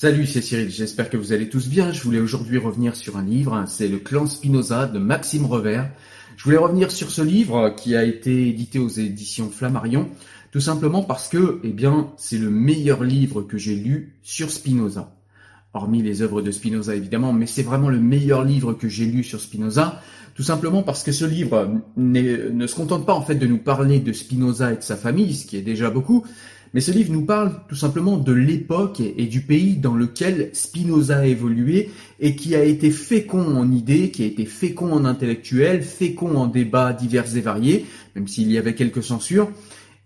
Salut, c'est Cyril, j'espère que vous allez tous bien. Je voulais aujourd'hui revenir sur un livre, c'est Le clan Spinoza de Maxime Revers. Je voulais revenir sur ce livre qui a été édité aux éditions Flammarion, tout simplement parce que, eh bien, c'est le meilleur livre que j'ai lu sur Spinoza. Hormis les œuvres de Spinoza évidemment, mais c'est vraiment le meilleur livre que j'ai lu sur Spinoza, tout simplement parce que ce livre ne se contente pas en fait de nous parler de Spinoza et de sa famille, ce qui est déjà beaucoup, mais ce livre nous parle tout simplement de l'époque et du pays dans lequel Spinoza a évolué et qui a été fécond en idées, qui a été fécond en intellectuels, fécond en débats divers et variés, même s'il y avait quelques censures.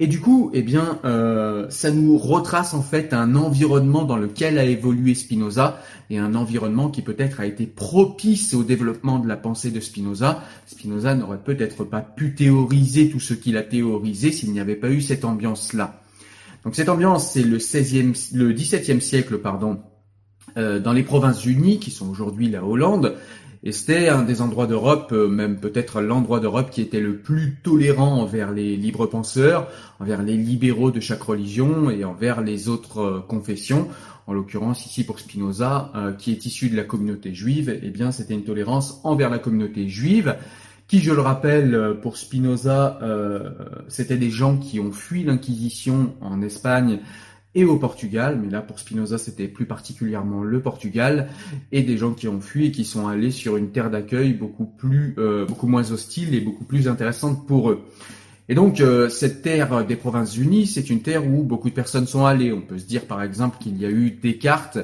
Et du coup, eh bien, euh, ça nous retrace en fait un environnement dans lequel a évolué Spinoza et un environnement qui peut-être a été propice au développement de la pensée de Spinoza. Spinoza n'aurait peut-être pas pu théoriser tout ce qu'il a théorisé s'il n'y avait pas eu cette ambiance-là. Donc cette ambiance, c'est le 16e, le 17e siècle, pardon, euh, dans les Provinces-Unies, qui sont aujourd'hui la Hollande. Et c'était un des endroits d'Europe, euh, même peut-être l'endroit d'Europe qui était le plus tolérant envers les libres penseurs, envers les libéraux de chaque religion et envers les autres euh, confessions. En l'occurrence, ici pour Spinoza, qui est issu de la communauté juive, eh bien, c'était une tolérance envers la communauté juive qui, je le rappelle, euh, pour Spinoza, euh, c'était des gens qui ont fui l'Inquisition en Espagne et au Portugal, mais là pour Spinoza c'était plus particulièrement le Portugal, et des gens qui ont fui et qui sont allés sur une terre d'accueil beaucoup plus, euh, beaucoup moins hostile et beaucoup plus intéressante pour eux. Et donc cette terre des Provinces-Unies, c'est une terre où beaucoup de personnes sont allées. On peut se dire par exemple qu'il y a eu Descartes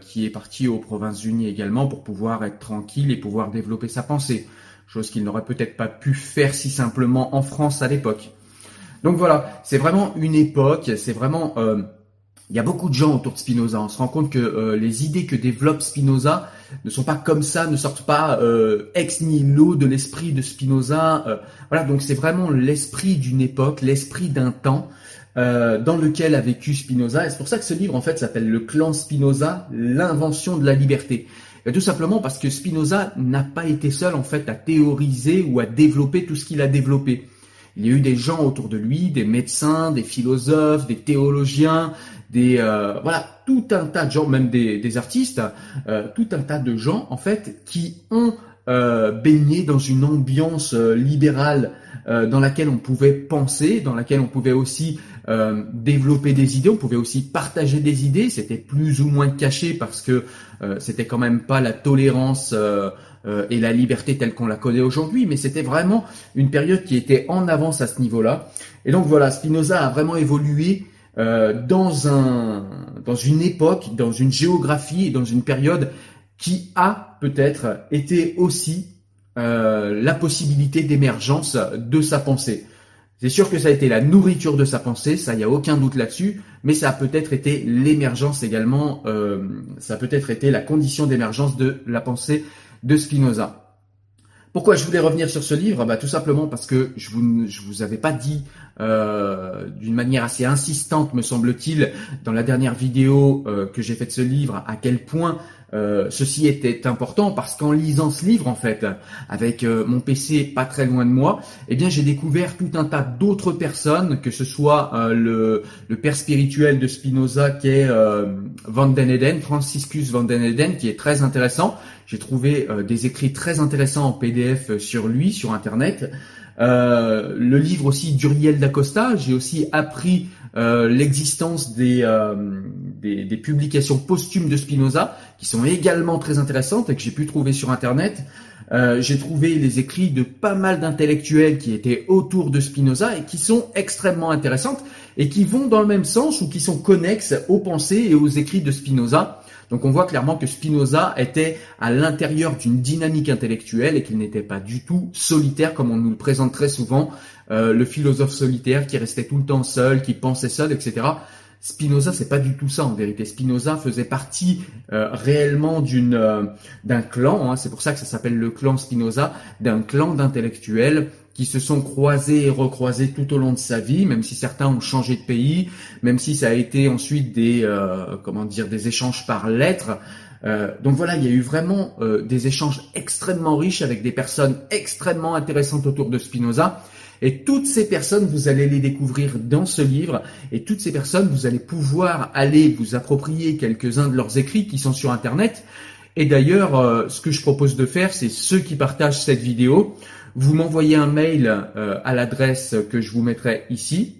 qui est parti aux Provinces-Unies également pour pouvoir être tranquille et pouvoir développer sa pensée chose qu'il n'aurait peut-être pas pu faire si simplement en France à l'époque. Donc voilà, c'est vraiment une époque, c'est vraiment... Euh, il y a beaucoup de gens autour de Spinoza. On se rend compte que euh, les idées que développe Spinoza ne sont pas comme ça, ne sortent pas euh, ex nihilo de l'esprit de Spinoza. voilà, donc c'est vraiment l'esprit d'une époque, l'esprit d'un temps dans lequel a vécu Spinoza. Et c'est pour ça que ce livre en fait s'appelle Le clan Spinoza, l'invention de la liberté. Et tout simplement parce que Spinoza n'a pas été seul en fait à théoriser ou à développer tout ce qu'il a développé. Il y a eu des gens autour de lui, des médecins, des philosophes, des théologiens, des euh, voilà tout un tas de gens, même des, artistes, euh, tout un tas de gens en fait qui ont euh, baigné dans une ambiance libérale dans laquelle on pouvait penser, dans laquelle on pouvait aussi euh, développer des idées, on pouvait aussi partager des idées, c'était plus ou moins caché parce que euh, c'était quand même pas la tolérance euh, et la liberté telle qu'on la connaît aujourd'hui, mais c'était vraiment une période qui était en avance à ce niveau-là. Et donc voilà, Spinoza a vraiment évolué dans un dans une époque, dans une géographie et dans une période qui a peut-être été aussi la possibilité d'émergence de sa pensée. C'est sûr que ça a été la nourriture de sa pensée, ça y a aucun doute là-dessus, mais ça a peut-être été l'émergence également, euh, ça a peut-être été la condition d'émergence de la pensée de Spinoza. Pourquoi je voulais revenir sur ce livre? Bah, Tout simplement parce que je vous, je vous avais pas dit euh, d'une manière assez insistante, me semble-t-il, dans la dernière vidéo euh, que j'ai faite de ce livre, à quel point euh, ceci était important parce qu'en lisant ce livre, en fait, avec euh, mon PC pas très loin de moi, eh bien, j'ai découvert tout un tas d'autres personnes, que ce soit euh, le, le, père spirituel de Spinoza, qui est Van den Eden, Franciscus Van den Eden, qui est très intéressant. J'ai trouvé des écrits très intéressants en PDF sur lui, sur Internet. le livre aussi d'Uriel d'Acosta, j'ai aussi appris euh, l'existence euh, des, publications posthumes de Spinoza, qui sont également très intéressantes et que j'ai pu trouver sur Internet. Euh, j'ai trouvé les écrits de pas mal d'intellectuels qui étaient autour de Spinoza et qui sont extrêmement intéressantes et qui vont dans le même sens ou qui sont connexes aux pensées et aux écrits de Spinoza. Donc on voit clairement que Spinoza était à l'intérieur d'une dynamique intellectuelle et qu'il n'était pas du tout solitaire comme on nous le présente très souvent, euh, le philosophe solitaire qui restait tout le temps seul, qui pensait seul, etc. Spinoza, c'est pas du tout ça en vérité. Spinoza faisait partie euh, réellement d'une euh, d'un clan. Hein, c'est pour ça que ça s'appelle le clan Spinoza, d'un clan d'intellectuels qui se sont croisés et recroisés tout au long de sa vie, même si certains ont changé de pays, même si ça a été ensuite des euh, comment dire des échanges par lettres. Donc voilà, il y a eu vraiment des échanges extrêmement riches avec des personnes extrêmement intéressantes autour de Spinoza. Et toutes ces personnes, vous allez les découvrir dans ce livre. Et toutes ces personnes, vous allez pouvoir aller vous approprier quelques-uns de leurs écrits qui sont sur Internet. Et d'ailleurs, euh, ce que je propose de faire, c'est ceux qui partagent cette vidéo, vous m'envoyez un mail euh, à l'adresse que je vous mettrai ici.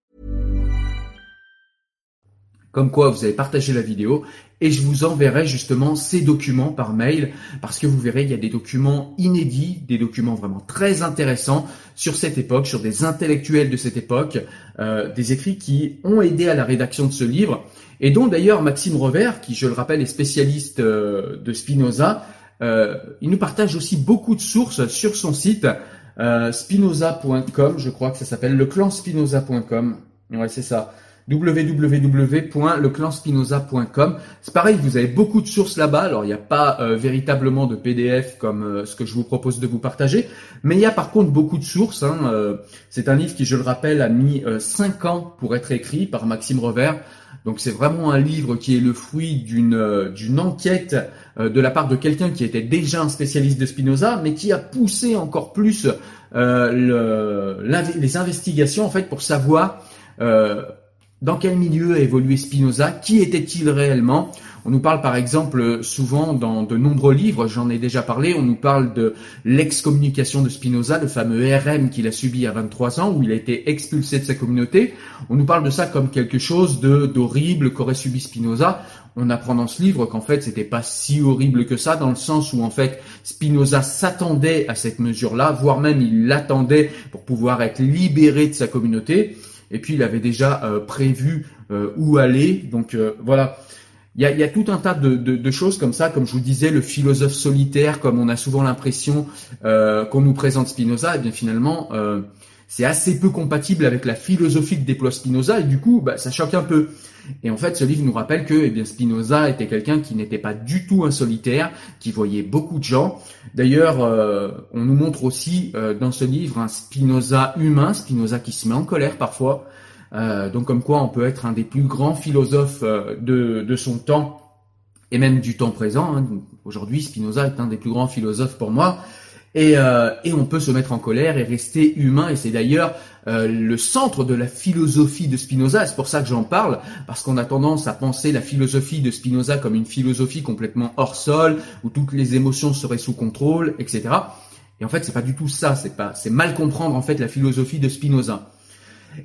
Comme quoi, vous avez partagé la vidéo et je vous enverrai justement ces documents par mail parce que vous verrez, il y a des documents inédits, des documents vraiment très intéressants sur cette époque, sur des intellectuels de cette époque, euh, des écrits qui ont aidé à la rédaction de ce livre et dont d'ailleurs Maxime Revers, qui je le rappelle est spécialiste euh, de Spinoza, euh, il nous partage aussi beaucoup de sources sur son site spinoza.com, je crois que ça s'appelle le clan spinoza.com. Ouais, c'est ça www.leclanspinoza.com. C'est pareil, vous avez beaucoup de sources là-bas. Alors, il n'y a pas euh, véritablement de PDF comme euh, ce que je vous propose de vous partager, mais il y a par contre beaucoup de sources. Hein. Euh, c'est un livre qui, je le rappelle, a mis 5 ans pour être écrit par Maxime Revers. Donc, c'est vraiment un livre qui est le fruit d'une d'une enquête de la part de quelqu'un qui était déjà un spécialiste de Spinoza, mais qui a poussé encore plus le, les investigations en fait pour savoir dans quel milieu a évolué Spinoza? Qui était-il réellement? On nous parle par exemple souvent dans de nombreux livres, j'en ai déjà parlé, on nous parle de l'excommunication de Spinoza, le fameux RM qu'il a subi à 23 ans, où il a été expulsé de sa communauté. On nous parle de ça comme quelque chose de d'horrible qu'aurait subi Spinoza. On apprend dans ce livre qu'en fait c'était pas si horrible que ça, dans le sens où en fait Spinoza s'attendait à cette mesure-là, voire même il l'attendait pour pouvoir être libéré de sa communauté et puis il avait déjà euh, prévu euh, où aller. Donc euh, voilà. Il y a, tout un tas de, de, choses comme ça, comme je vous disais, le philosophe solitaire, comme on a souvent l'impression qu'on nous présente Spinoza, et eh bien finalement, c'est assez peu compatible avec la philosophie que déploie Spinoza et du coup, bah, ça choque un peu. Et en fait, ce livre nous rappelle que eh bien, Spinoza était quelqu'un qui n'était pas du tout un solitaire, qui voyait beaucoup de gens. D'ailleurs, euh, on nous montre aussi euh, dans ce livre un Spinoza humain, Spinoza qui se met en colère parfois. Euh, donc comme quoi on peut être un des plus grands philosophes de, son temps et même du temps présent. Hein. Aujourd'hui, Spinoza est un des plus grands philosophes pour moi. Et, euh, et, on peut se mettre en colère et rester humain. Et c'est d'ailleurs euh, le centre de la philosophie de Spinoza. C'est pour ça que j'en parle, parce qu'on a tendance à penser la philosophie de Spinoza comme une philosophie complètement hors sol, où toutes les émotions seraient sous contrôle, etc. Et en fait, c'est pas du tout ça. C'est pas, c'est mal comprendre en fait la philosophie de Spinoza.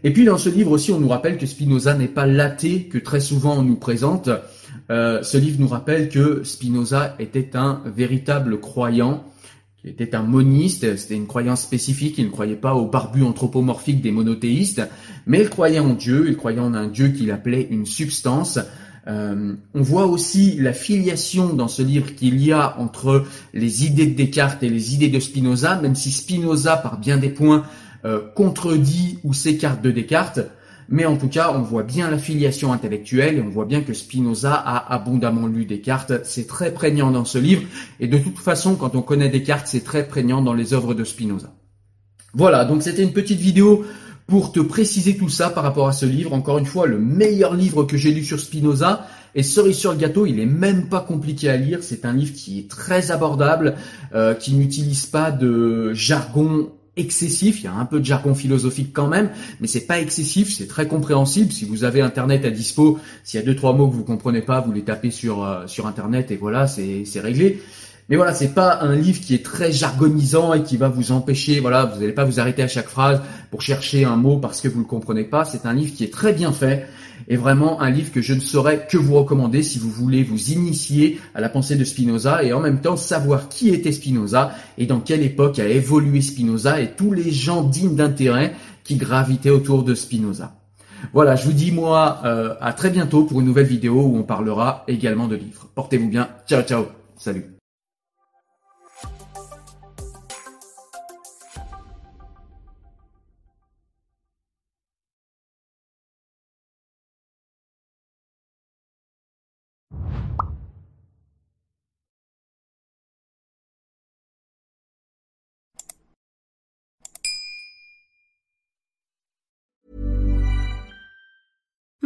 Et puis dans ce livre aussi, on nous rappelle que Spinoza n'est pas l'athée que très souvent on nous présente. Euh, ce livre nous rappelle que Spinoza était un véritable croyant était un moniste, c'était une croyance spécifique, il ne croyait pas au barbu anthropomorphique des monothéistes, mais il croyait en Dieu, il croyait en un Dieu qu'il appelait une substance. Euh, on voit aussi la filiation dans ce livre qu'il y a entre les idées de Descartes et les idées de Spinoza, même si Spinoza, par bien des points, euh, contredit ou s'écarte de Descartes. Mais en tout cas, on voit bien la filiation intellectuelle et on voit bien que Spinoza a abondamment lu Descartes. C'est très prégnant dans ce livre. Et de toute façon, quand on connaît Descartes, c'est très prégnant dans les œuvres de Spinoza. Voilà, donc c'était une petite vidéo pour te préciser tout ça par rapport à ce livre. Encore une fois, le meilleur livre que j'ai lu sur Spinoza. Et cerise sur le gâteau, il est même pas compliqué à lire. C'est un livre qui est très abordable, euh, qui n'utilise pas de jargon excessif, il y a un peu de jargon philosophique quand même, mais c'est pas excessif, c'est très compréhensible. Si vous avez internet à dispo, s'il y a deux trois mots que vous comprenez pas, vous les tapez sur euh, sur internet et voilà, c'est c'est réglé. Mais voilà, c'est pas un livre qui est très jargonisant et qui va vous empêcher, voilà, vous n'allez pas vous arrêter à chaque phrase pour chercher un mot parce que vous le comprenez pas. C'est un livre qui est très bien fait et vraiment un livre que je ne saurais que vous recommander si vous voulez vous initier à la pensée de Spinoza et en même temps savoir qui était Spinoza et dans quelle époque a évolué Spinoza et tous les gens dignes d'intérêt qui gravitaient autour de Spinoza. Voilà, je vous dis moi euh, à très bientôt pour une nouvelle vidéo où on parlera également de livres. Portez-vous bien. Ciao ciao. Salut.